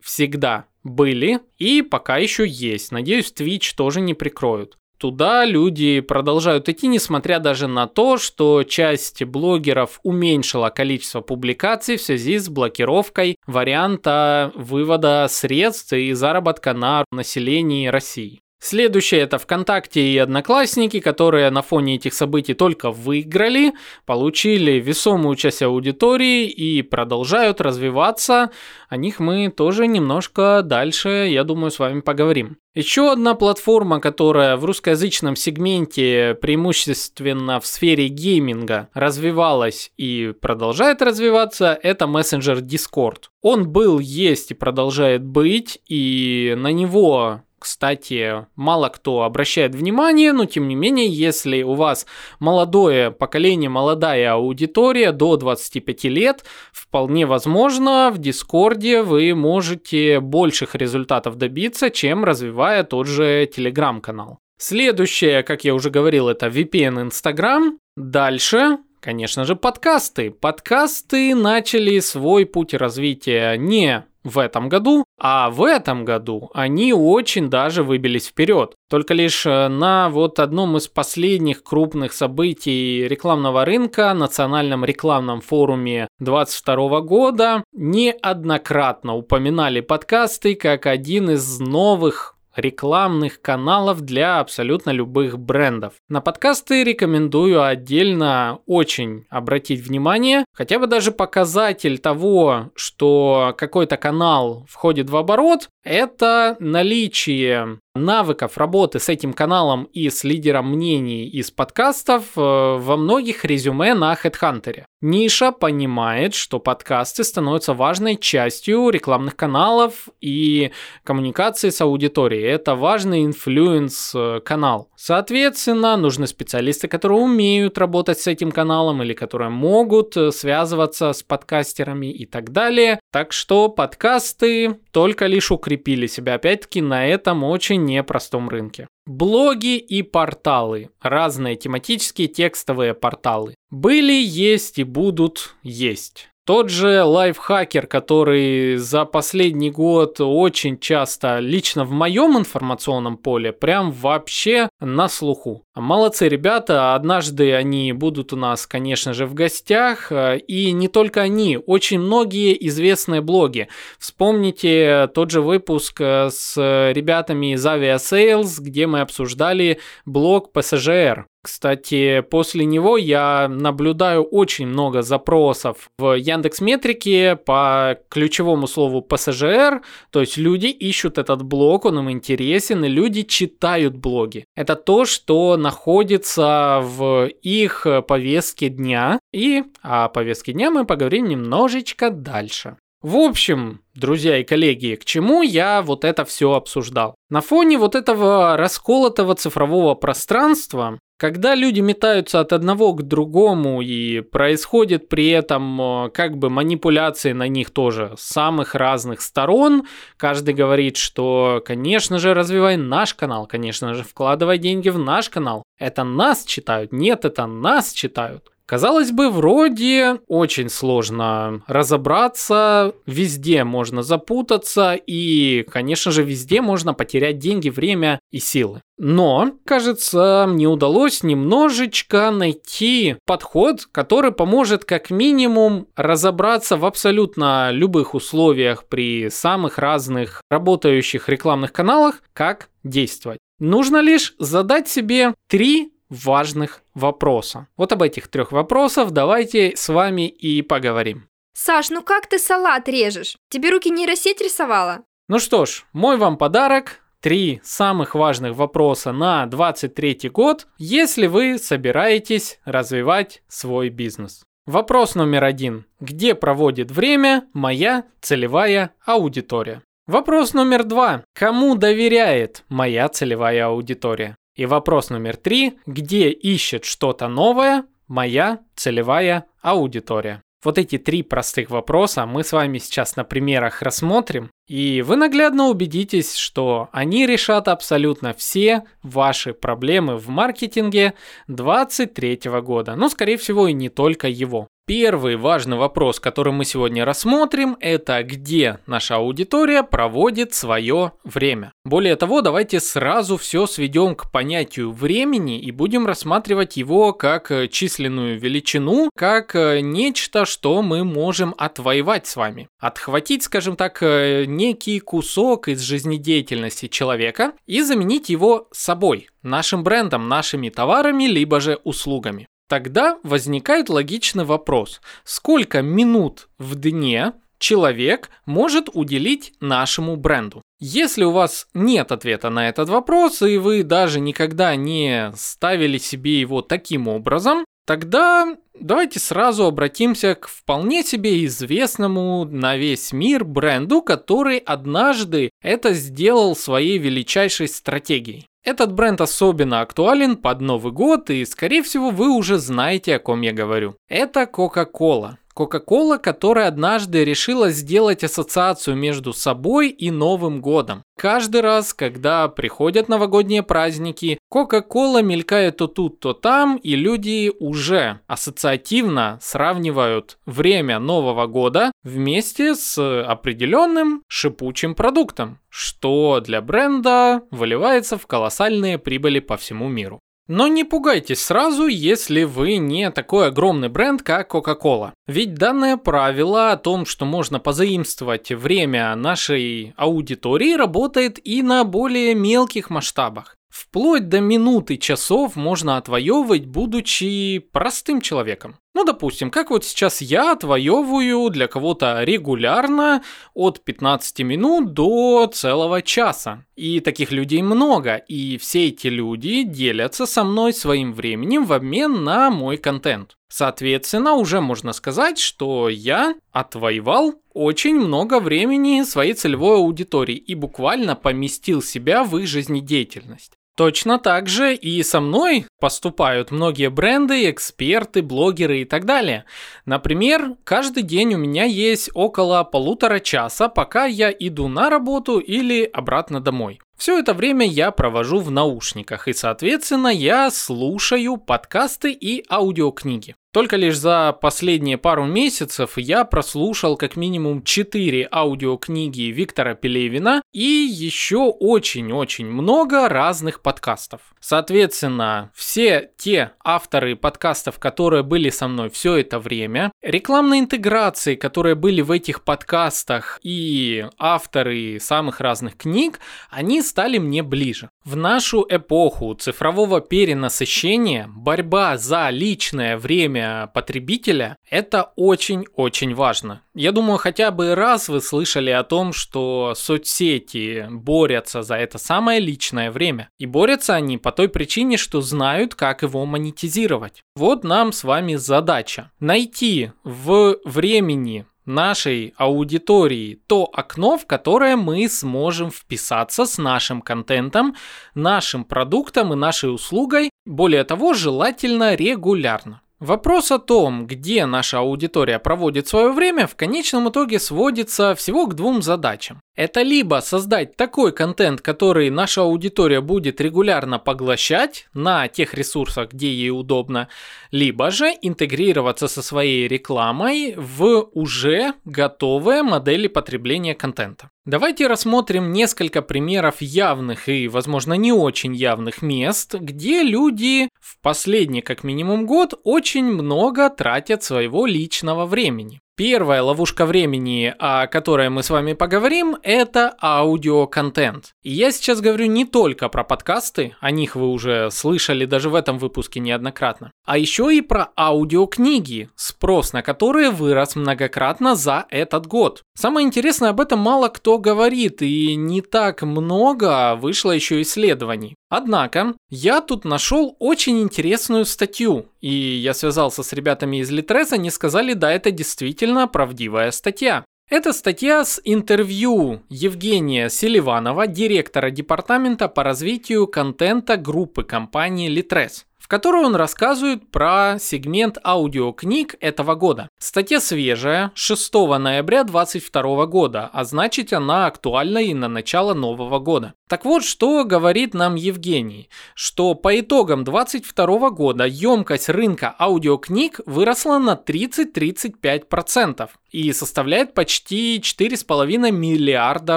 всегда были и пока еще есть. Надеюсь, Twitch тоже не прикроют. Туда люди продолжают идти, несмотря даже на то, что часть блогеров уменьшила количество публикаций в связи с блокировкой варианта вывода средств и заработка на населении России. Следующее это ВКонтакте и Одноклассники, которые на фоне этих событий только выиграли, получили весомую часть аудитории и продолжают развиваться. О них мы тоже немножко дальше, я думаю, с вами поговорим. Еще одна платформа, которая в русскоязычном сегменте преимущественно в сфере гейминга развивалась и продолжает развиваться, это мессенджер Discord. Он был, есть и продолжает быть, и на него кстати, мало кто обращает внимание, но тем не менее, если у вас молодое поколение, молодая аудитория до 25 лет, вполне возможно, в Дискорде вы можете больших результатов добиться, чем развивая тот же Телеграм-канал. Следующее, как я уже говорил, это VPN Instagram. Дальше Конечно же, подкасты. Подкасты начали свой путь развития не в этом году, а в этом году они очень даже выбились вперед. Только лишь э, на вот одном из последних крупных событий рекламного рынка, национальном рекламном форуме 2022 года, неоднократно упоминали подкасты как один из новых рекламных каналов для абсолютно любых брендов. На подкасты рекомендую отдельно очень обратить внимание, хотя бы даже показатель того, что какой-то канал входит в оборот, это наличие навыков работы с этим каналом и с лидером мнений из подкастов э, во многих резюме на HeadHunter. Ниша понимает, что подкасты становятся важной частью рекламных каналов и коммуникации с аудиторией. Это важный influence-канал. Соответственно, нужны специалисты, которые умеют работать с этим каналом или которые могут э, связываться с подкастерами и так далее. Так что подкасты только лишь укрепили себя опять-таки на этом очень непростом рынке. Блоги и порталы. Разные тематические текстовые порталы. Были, есть и будут есть. Тот же лайфхакер, который за последний год очень часто лично в моем информационном поле прям вообще на слуху. Молодцы ребята, однажды они будут у нас, конечно же, в гостях, и не только они, очень многие известные блоги. Вспомните тот же выпуск с ребятами из Aviasales, где мы обсуждали блог ПСЖР. Кстати, после него я наблюдаю очень много запросов в Яндекс Метрике по ключевому слову пассажир, то есть люди ищут этот блог, он им интересен, и люди читают блоги. Это то, что находится в их повестке дня, и о повестке дня мы поговорим немножечко дальше. В общем, друзья и коллеги, к чему я вот это все обсуждал? На фоне вот этого расколотого цифрового пространства когда люди метаются от одного к другому и происходит при этом э, как бы манипуляции на них тоже с самых разных сторон, каждый говорит, что, конечно же, развивай наш канал, конечно же, вкладывай деньги в наш канал. Это нас читают, нет, это нас читают. Казалось бы, вроде очень сложно разобраться, везде можно запутаться и, конечно же, везде можно потерять деньги, время и силы. Но, кажется, мне удалось немножечко найти подход, который поможет как минимум разобраться в абсолютно любых условиях при самых разных работающих рекламных каналах, как действовать. Нужно лишь задать себе три важных вопроса. Вот об этих трех вопросах давайте с вами и поговорим. Саш, ну как ты салат режешь? Тебе руки нейросеть рисовала? Ну что ж, мой вам подарок. Три самых важных вопроса на 23 год, если вы собираетесь развивать свой бизнес. Вопрос номер один. Где проводит время моя целевая аудитория? Вопрос номер два. Кому доверяет моя целевая аудитория? И вопрос номер три. Где ищет что-то новое моя целевая аудитория? Вот эти три простых вопроса мы с вами сейчас на примерах рассмотрим, и вы наглядно убедитесь, что они решат абсолютно все ваши проблемы в маркетинге 2023 года. Ну, скорее всего, и не только его. Первый важный вопрос, который мы сегодня рассмотрим, это где наша аудитория проводит свое время. Более того, давайте сразу все сведем к понятию времени и будем рассматривать его как э, численную величину, как э, нечто, что мы можем отвоевать с вами. Отхватить, скажем так, э, некий кусок из жизнедеятельности человека и заменить его собой, нашим брендом, нашими товарами, либо же услугами. Тогда возникает логичный вопрос, сколько минут в дне человек может уделить нашему бренду. Если у вас нет ответа на этот вопрос, и вы даже никогда не ставили себе его таким образом, тогда давайте сразу обратимся к вполне себе известному на весь мир бренду, который однажды это сделал своей величайшей стратегией. Этот бренд особенно актуален под Новый год, и, скорее всего, вы уже знаете, о ком я говорю. Это Coca-Cola. Coca-Cola, которая однажды решила сделать ассоциацию между собой и Новым годом. Каждый раз, когда приходят новогодние праздники, Coca-Cola мелькает то тут, то там, и люди уже ассоциативно сравнивают время Нового года вместе с определенным шипучим продуктом, что для бренда выливается в колоссальные прибыли по всему миру. Но не пугайтесь сразу, если вы не такой огромный бренд, как Coca-Cola. Ведь данное правило о том, что можно позаимствовать время нашей аудитории, работает и на более мелких масштабах. Вплоть до минуты часов можно отвоевывать, будучи простым человеком. Ну, допустим, как вот сейчас я отвоевываю для кого-то регулярно от 15 минут до целого часа. И таких людей много, и все эти люди делятся со мной своим временем в обмен на мой контент. Соответственно, уже можно сказать, что я отвоевал очень много времени своей целевой аудитории и буквально поместил себя в их жизнедеятельность. Точно так же и со мной поступают многие бренды, эксперты, блогеры и так далее. Например, каждый день у меня есть около полутора часа, пока я иду на работу или обратно домой. Все это время я провожу в наушниках и, соответственно, я слушаю подкасты и аудиокниги. Только лишь за последние пару месяцев я прослушал как минимум 4 аудиокниги Виктора Пелевина и еще очень-очень много разных подкастов. Соответственно, все те авторы подкастов, которые были со мной все это время, рекламные интеграции, которые были в этих подкастах и авторы самых разных книг, они стали мне ближе. В нашу эпоху цифрового перенасыщения борьба за личное время потребителя – это очень-очень важно. Я думаю, хотя бы раз вы слышали о том, что соцсети борются за это самое личное время. И борются они по той причине, что знают, как его монетизировать. Вот нам с вами задача. Найти в времени нашей аудитории то окно, в которое мы сможем вписаться с нашим контентом, нашим продуктом и нашей услугой, более того, желательно регулярно. Вопрос о том, где наша аудитория проводит свое время, в конечном итоге сводится всего к двум задачам. Это либо создать такой контент, который наша аудитория будет регулярно поглощать на тех ресурсах, где ей удобно, либо же интегрироваться со своей рекламой в уже готовые модели потребления контента. Давайте рассмотрим несколько примеров явных и, возможно, не очень явных мест, где люди в последний как минимум год очень много тратят своего личного времени. Первая ловушка времени, о которой мы с вами поговорим, это аудиоконтент. И я сейчас говорю не только про подкасты, о них вы уже слышали даже в этом выпуске неоднократно, а еще и про аудиокниги, спрос на которые вырос многократно за этот год. Самое интересное, об этом мало кто говорит, и не так много вышло еще исследований. Однако, я тут нашел очень интересную статью, и я связался с ребятами из Литрес, они сказали, да, это действительно правдивая статья. Это статья с интервью Евгения Селиванова, директора департамента по развитию контента группы компании Litres в которой он рассказывает про сегмент аудиокниг этого года. Статья свежая, 6 ноября 2022 года, а значит она актуальна и на начало нового года. Так вот, что говорит нам Евгений, что по итогам 2022 года емкость рынка аудиокниг выросла на 30-35% и составляет почти 4,5 миллиарда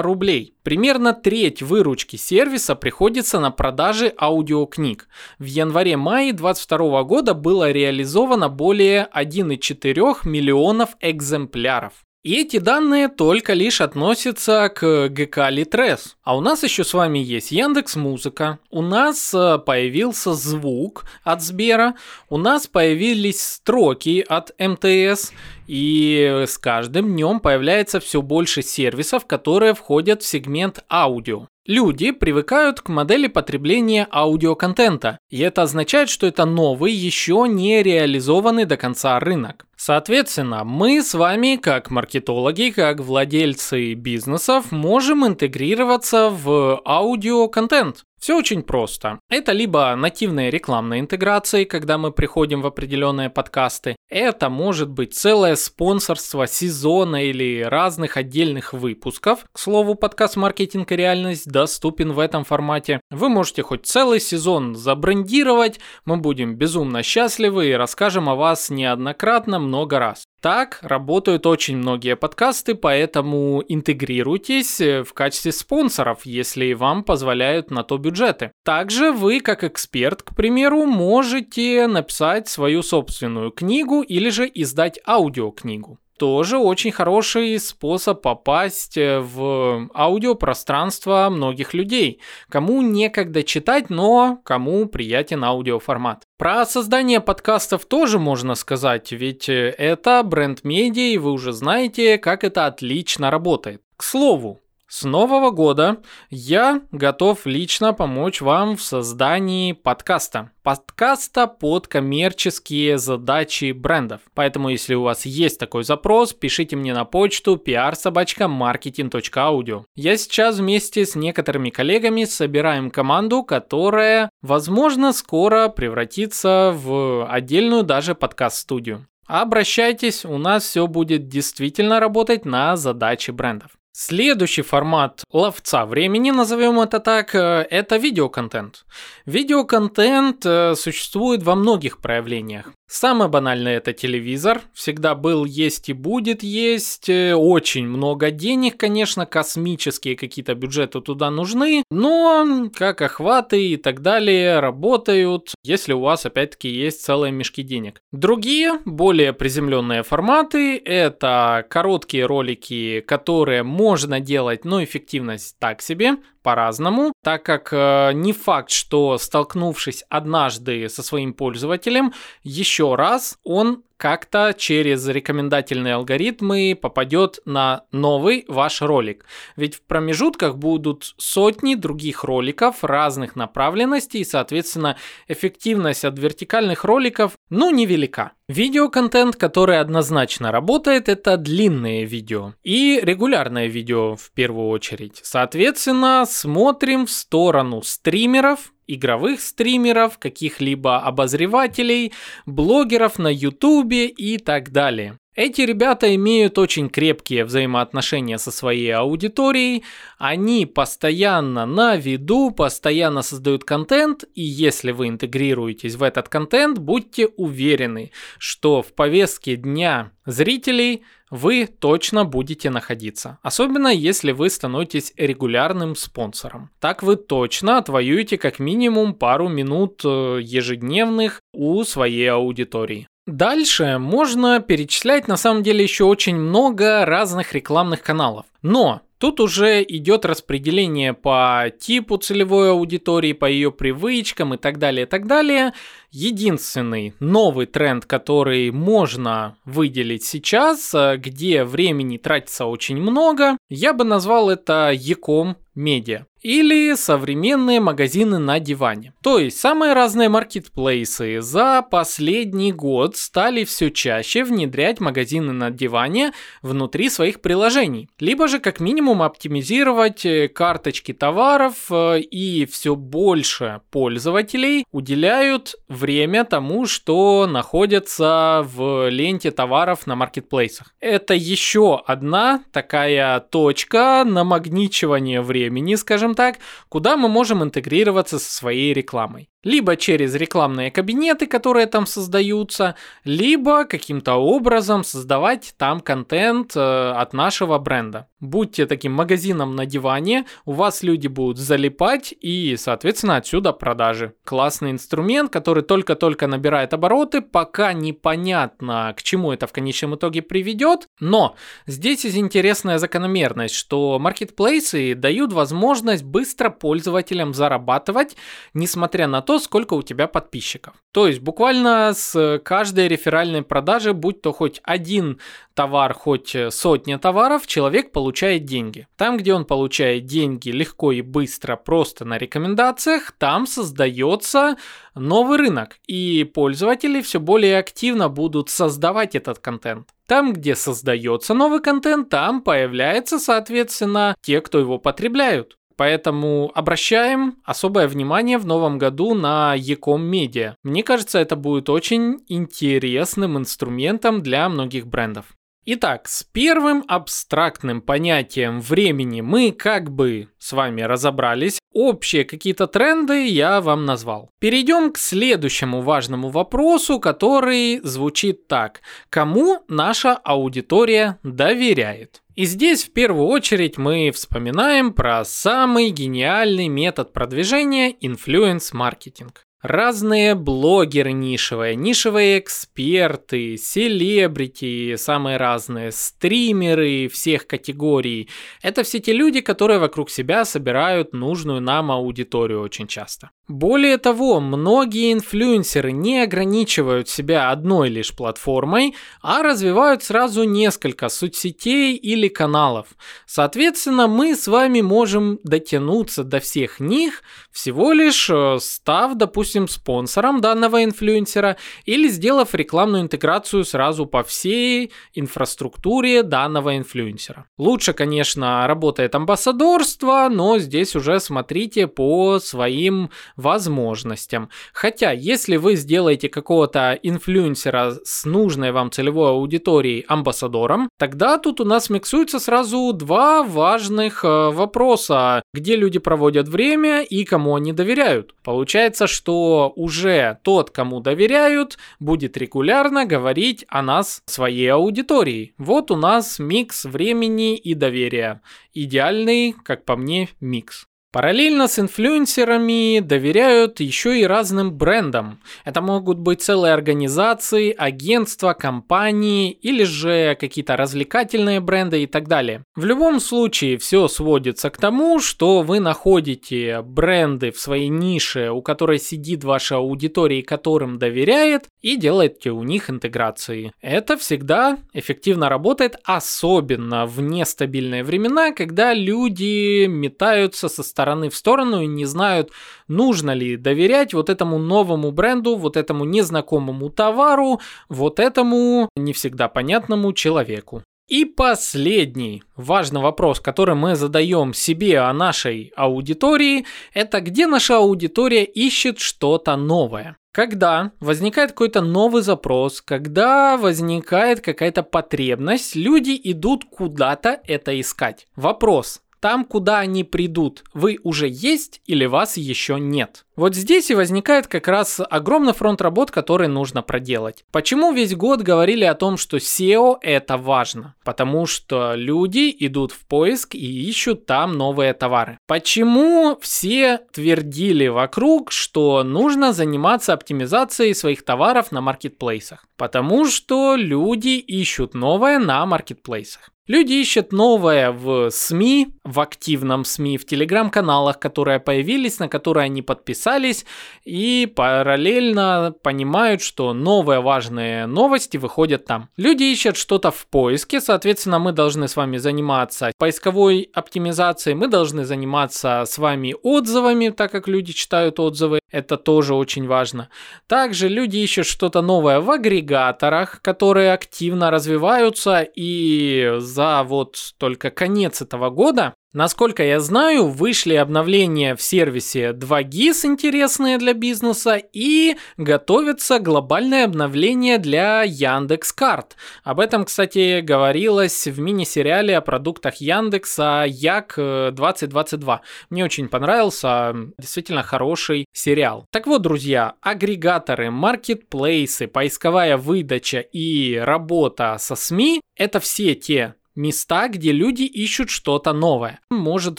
рублей. Примерно треть выручки сервиса приходится на продажи аудиокниг. В январе-мае 2022 года было реализовано более 1,4 миллионов экземпляров. И эти данные только лишь относятся к ГК Литрес. А у нас еще с вами есть Яндекс Музыка, у нас э, появился звук от Сбера, у нас появились строки от МТС, и с каждым днем появляется все больше сервисов, которые входят в сегмент аудио. Люди привыкают к модели потребления аудиоконтента, и это означает, что это новый, еще не реализованный до конца рынок. Соответственно, мы с вами, как маркетологи, как владельцы бизнесов, можем интегрироваться в аудиоконтент. Все очень просто. Это либо нативная рекламная интеграция, когда мы приходим в определенные подкасты. Это может быть целое спонсорство сезона или разных отдельных выпусков. К слову, подкаст «Маркетинг и реальность» доступен в этом формате. Вы можете хоть целый сезон забрендировать, мы будем безумно счастливы и расскажем о вас неоднократно много раз. Так работают очень многие подкасты, поэтому интегрируйтесь э, в качестве спонсоров, если вам позволяют на то бюджеты. Также вы, как эксперт, к примеру, можете написать свою собственную книгу или же издать аудиокнигу тоже очень хороший способ попасть э, в аудиопространство многих людей, кому некогда читать, но кому приятен аудиоформат. Про создание подкастов тоже можно сказать, ведь э, это бренд медиа, и вы уже знаете, как это отлично работает. К слову, с Нового года я готов лично помочь вам в создании подкаста. Подкаста под коммерческие задачи брендов. Поэтому, если у вас есть такой запрос, пишите мне на почту pr-marketing.audio. Я сейчас вместе с некоторыми коллегами собираем команду, которая, возможно, скоро превратится в отдельную даже подкаст-студию. Обращайтесь, у нас все будет действительно работать на задачи брендов. Следующий формат ловца времени, назовем это так, э, это видеоконтент. Видеоконтент э, существует во многих проявлениях. Самое банальное это телевизор. Всегда был, есть и будет есть. Э, очень много денег, конечно, космические какие-то бюджеты туда нужны. Но как охваты и так далее работают, если у вас опять-таки есть целые мешки денег. Другие, более приземленные форматы, это короткие ролики, которые можно делать, но эффективность так себе по-разному, так как э, не факт, что столкнувшись однажды со своим пользователем, еще раз он как-то через рекомендательные алгоритмы попадет на новый ваш ролик. Ведь в промежутках будут сотни других роликов разных направленностей, и, соответственно, эффективность от вертикальных роликов, ну, невелика. Видеоконтент, который однозначно работает, это длинные видео и регулярное видео в первую очередь. Соответственно, смотрим в сторону стримеров, игровых стримеров, каких-либо обозревателей, блогеров на ютубе и так далее. Эти ребята имеют очень крепкие взаимоотношения со своей аудиторией, они постоянно на виду, постоянно создают контент, и если вы интегрируетесь в этот контент, будьте уверены, что в повестке дня зрителей вы точно будете находиться. Особенно если вы становитесь регулярным спонсором. Так вы точно отвоюете как минимум пару минут э, ежедневных у своей аудитории. Дальше можно перечислять на самом деле еще очень много разных рекламных каналов. Но Тут уже идет распределение по типу целевой аудитории, по ее привычкам и так далее, и так далее. Единственный новый тренд, который можно выделить сейчас, э, где времени тратится очень много, я бы назвал это Яком медиа или современные магазины на диване. То есть самые разные маркетплейсы за последний год стали все чаще внедрять магазины на диване внутри своих приложений, либо же как минимум оптимизировать э, карточки товаров э, и все больше пользователей уделяют время тому, что находится в ленте товаров на маркетплейсах. Это еще одна такая точка намагничивания времени, скажем так, куда мы можем интегрироваться со своей рекламой. Либо через рекламные кабинеты, которые там создаются, либо каким-то образом создавать там контент э, от нашего бренда. Будьте таким магазином на диване, у вас люди будут залипать и, соответственно, отсюда продажи. Классный инструмент, который только-только набирает обороты, пока непонятно, к чему это в конечном итоге приведет, но здесь есть интересная закономерность, что маркетплейсы дают возможность быстро пользователям зарабатывать, несмотря на то, сколько у тебя подписчиков. То есть буквально с каждой реферальной продажи, будь то хоть один товар, хоть сотня товаров, человек получает деньги. Там, где он получает деньги легко и быстро, просто на рекомендациях, там создается новый рынок, и пользователи все более активно будут создавать этот контент. Там, где создается новый контент, там появляется, соответственно, те, кто его потребляют. Поэтому обращаем особое внимание в новом году на Ecom Media. Мне кажется, это будет очень интересным инструментом для многих брендов. Итак, с первым абстрактным понятием времени мы как бы с вами разобрались. Общие какие-то тренды я вам назвал. Перейдем к следующему важному вопросу, который звучит так. Кому наша аудитория доверяет? И здесь в первую очередь мы вспоминаем про самый гениальный метод продвижения – инфлюенс-маркетинг. Разные блогеры нишевые, нишевые эксперты, селебрити, самые разные, стримеры всех категорий. Это все те люди, которые вокруг себя собирают нужную нам аудиторию очень часто. Более того, многие инфлюенсеры не ограничивают себя одной лишь платформой, а развивают сразу несколько соцсетей или каналов. Соответственно, мы с вами можем дотянуться до всех них, всего лишь э, став, допустим, спонсором данного инфлюенсера или сделав рекламную интеграцию сразу по всей инфраструктуре данного инфлюенсера. Лучше, конечно, работает амбассадорство, но здесь уже смотрите по своим возможностям. Хотя, если вы сделаете какого-то инфлюенсера с нужной вам целевой аудиторией амбассадором, тогда тут у нас миксуются сразу два важных э, вопроса, где люди проводят время и кому они доверяют. Получается, что уже тот, кому доверяют, будет регулярно говорить о нас своей аудитории. Вот у нас микс времени и доверия. Идеальный, как по мне, микс. Параллельно с инфлюенсерами доверяют еще и разным брендам. Это могут быть целые организации, агентства, компании или же какие-то развлекательные бренды и так далее. В любом случае все сводится к тому, что вы находите бренды в своей нише, у которой сидит ваша аудитория и которым доверяет, и делаете у них интеграции. Это всегда эффективно работает, особенно в нестабильные времена, когда люди метаются со стороны стороны в сторону и не знают, нужно ли доверять вот этому новому бренду, вот этому незнакомому товару, вот этому не всегда понятному человеку. И последний важный вопрос, который мы задаем себе о нашей аудитории, это где наша аудитория ищет что-то новое. Когда возникает какой-то новый запрос, когда возникает какая-то потребность, люди идут куда-то это искать. Вопрос, там, куда они придут, вы уже есть или вас еще нет. Вот здесь и возникает как раз огромный фронт работ, который нужно проделать. Почему весь год говорили о том, что SEO это важно? Потому что люди идут в поиск и ищут там новые товары. Почему все твердили вокруг, что нужно заниматься оптимизацией своих товаров на маркетплейсах? Потому что люди ищут новое на маркетплейсах. Люди ищут новое в СМИ, в активном СМИ, в телеграм-каналах, которые появились, на которые они подписались, и параллельно понимают, что новые важные новости выходят там. Люди ищут что-то в поиске, соответственно, мы должны с вами заниматься поисковой оптимизацией, мы должны заниматься с вами отзывами, так как люди читают отзывы, это тоже очень важно. Также люди ищут что-то новое в агрегаторах, которые активно развиваются и за вот только конец этого года Насколько я знаю, вышли обновления в сервисе 2GIS интересные для бизнеса и готовится глобальное обновление для Яндекс.Карт. Об этом, кстати, говорилось в мини-сериале о продуктах Яндекса Як 2022. Мне очень понравился, действительно хороший сериал. Так вот, друзья, агрегаторы, маркетплейсы, поисковая выдача и работа со СМИ – это все те места, где люди ищут что-то новое. Может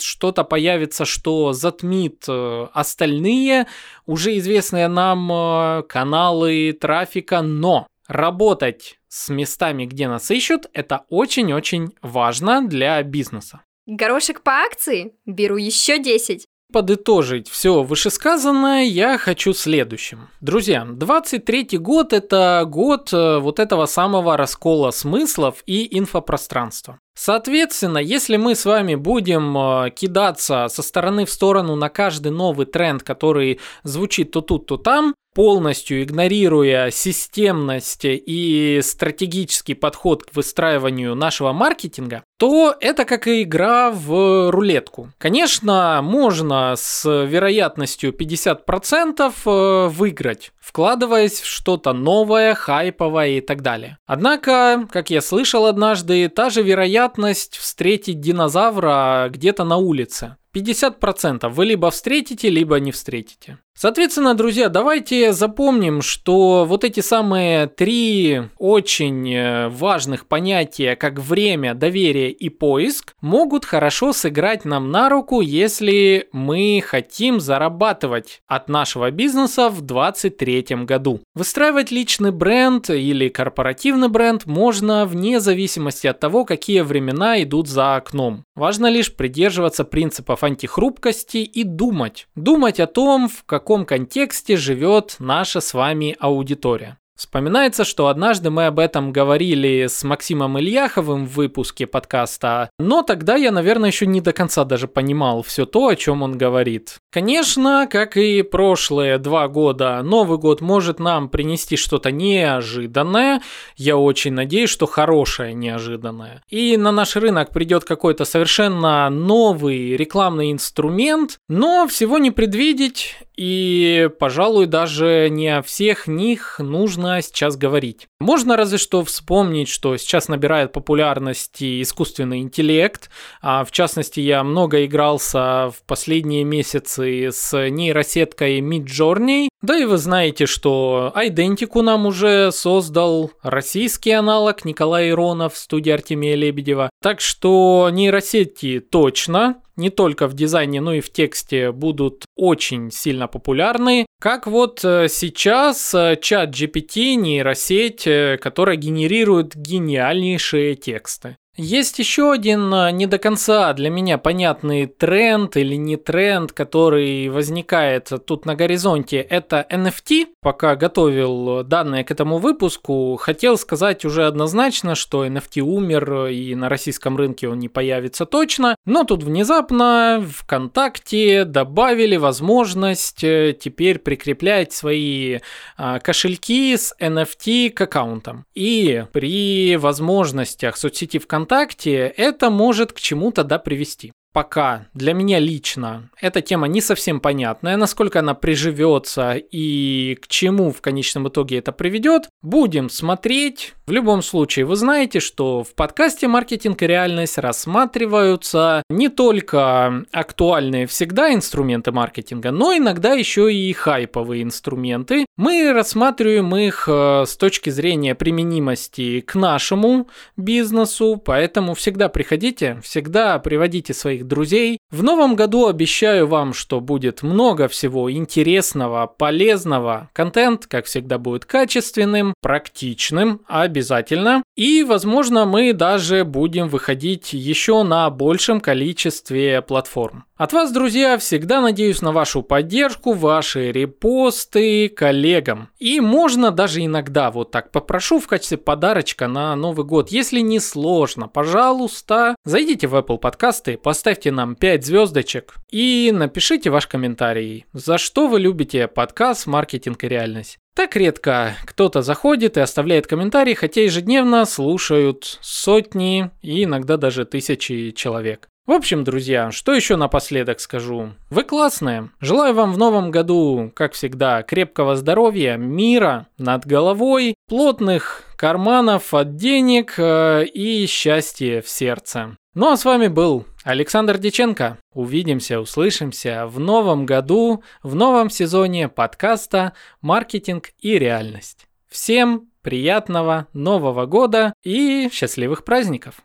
что-то появится, что затмит э, остальные уже известные нам э, каналы трафика, но работать с местами, где нас ищут, это очень-очень важно для бизнеса. Горошек по акции? Беру еще 10 подытожить все вышесказанное, я хочу следующим. Друзья, 23 год – это год э, вот этого самого раскола смыслов и инфопространства. Соответственно, если мы с вами будем э, кидаться со стороны в сторону на каждый новый тренд, который звучит то тут, то там, полностью игнорируя системность и стратегический подход к выстраиванию нашего маркетинга, то это как и игра в рулетку. Конечно, можно с вероятностью 50% э, выиграть, вкладываясь в что-то новое, хайповое и так далее. Однако, как я слышал однажды, та же вероятность встретить динозавра где-то на улице. 50% вы либо встретите, либо не встретите. Соответственно, друзья, давайте запомним, что вот эти самые три очень э, важных понятия, как время, доверие и поиск, могут хорошо сыграть нам на руку, если мы хотим зарабатывать от нашего бизнеса в 2023 году. Выстраивать личный бренд или корпоративный бренд можно вне зависимости от того, какие времена идут за окном. Важно лишь придерживаться принципов антихрупкости и думать. Думать о том, в каком контексте живет наша с вами аудитория. Вспоминается, что однажды мы об этом говорили с Максимом Ильяховым в выпуске подкаста, но тогда я, наверное, еще не до конца даже понимал все то, о чем он говорит. Конечно, как и прошлые два года, Новый год может нам принести что-то неожиданное. Я очень надеюсь, что хорошее неожиданное. И на наш рынок придет какой-то совершенно новый рекламный инструмент, но всего не предвидеть и, пожалуй, даже не о всех них нужно сейчас говорить. Можно разве что вспомнить, что сейчас набирает популярности искусственный интеллект. А в частности, я много игрался в последние месяцы с нейросеткой Midjourney. Да и вы знаете, что Айдентику нам уже создал российский аналог Николай Иронов в студии Артемия Лебедева. Так что нейросети точно не только в дизайне, но и в тексте будут очень сильно популярны. Как вот э, сейчас э, чат GPT, нейросеть, э, которая генерирует гениальнейшие тексты. Есть еще один а, не до конца для меня понятный тренд или не тренд, который возникает тут на горизонте. Это NFT. Пока готовил данные к этому выпуску, хотел сказать уже однозначно, что NFT умер и на российском рынке он не появится точно. Но тут внезапно ВКонтакте добавили возможность э, теперь прикреплять свои а, кошельки с NFT к аккаунтам. И при возможностях соцсети ВКонтакте ВКонтакте, это может к чему-то да привести пока для меня лично эта тема не совсем понятная, насколько она приживется и к чему в конечном итоге это приведет. Будем смотреть. В любом случае, вы знаете, что в подкасте «Маркетинг и реальность» рассматриваются не только актуальные всегда инструменты маркетинга, но иногда еще и хайповые инструменты. Мы рассматриваем их э, с точки зрения применимости к нашему бизнесу, поэтому всегда приходите, всегда приводите своих друзей. В новом году обещаю вам, что будет много всего интересного, полезного. Контент, как всегда, будет качественным, практичным, обязательно. И, возможно, мы даже будем выходить еще на большем количестве платформ. От вас, друзья, всегда надеюсь на вашу поддержку, ваши репосты коллегам. И можно даже иногда вот так попрошу в качестве подарочка на Новый год. Если не сложно, пожалуйста, зайдите в Apple подкасты, поставьте нам 5 звездочек и напишите ваш комментарий. За что вы любите подкаст «Маркетинг и реальность»? Так редко кто-то заходит и оставляет комментарий, хотя ежедневно слушают сотни и иногда даже тысячи человек. В общем, друзья, что еще напоследок скажу? Вы классные. Желаю вам в новом году, как всегда, крепкого здоровья, мира над головой, плотных карманов от денег э, и счастья в сердце. Ну а с вами был Александр Деченко. Увидимся, услышимся в новом году, в новом сезоне подкаста «Маркетинг и реальность». Всем приятного Нового года и счастливых праздников!